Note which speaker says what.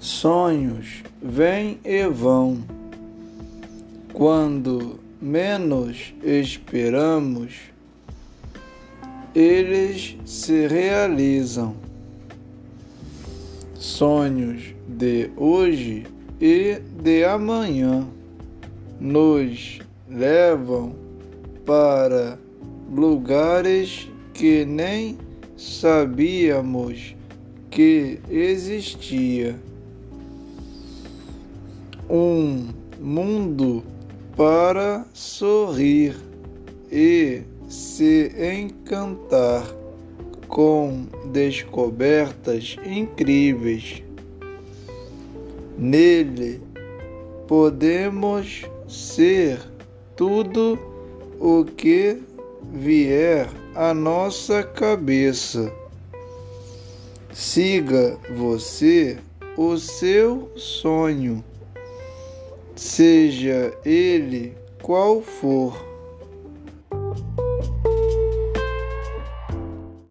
Speaker 1: Sonhos vêm e vão. Quando menos esperamos, eles se realizam. Sonhos de hoje e de amanhã nos levam para lugares que nem sabíamos que existia um mundo para sorrir e se encantar com descobertas incríveis. Nele podemos ser tudo o que vier à nossa cabeça. Siga você o seu sonho seja ele qual for.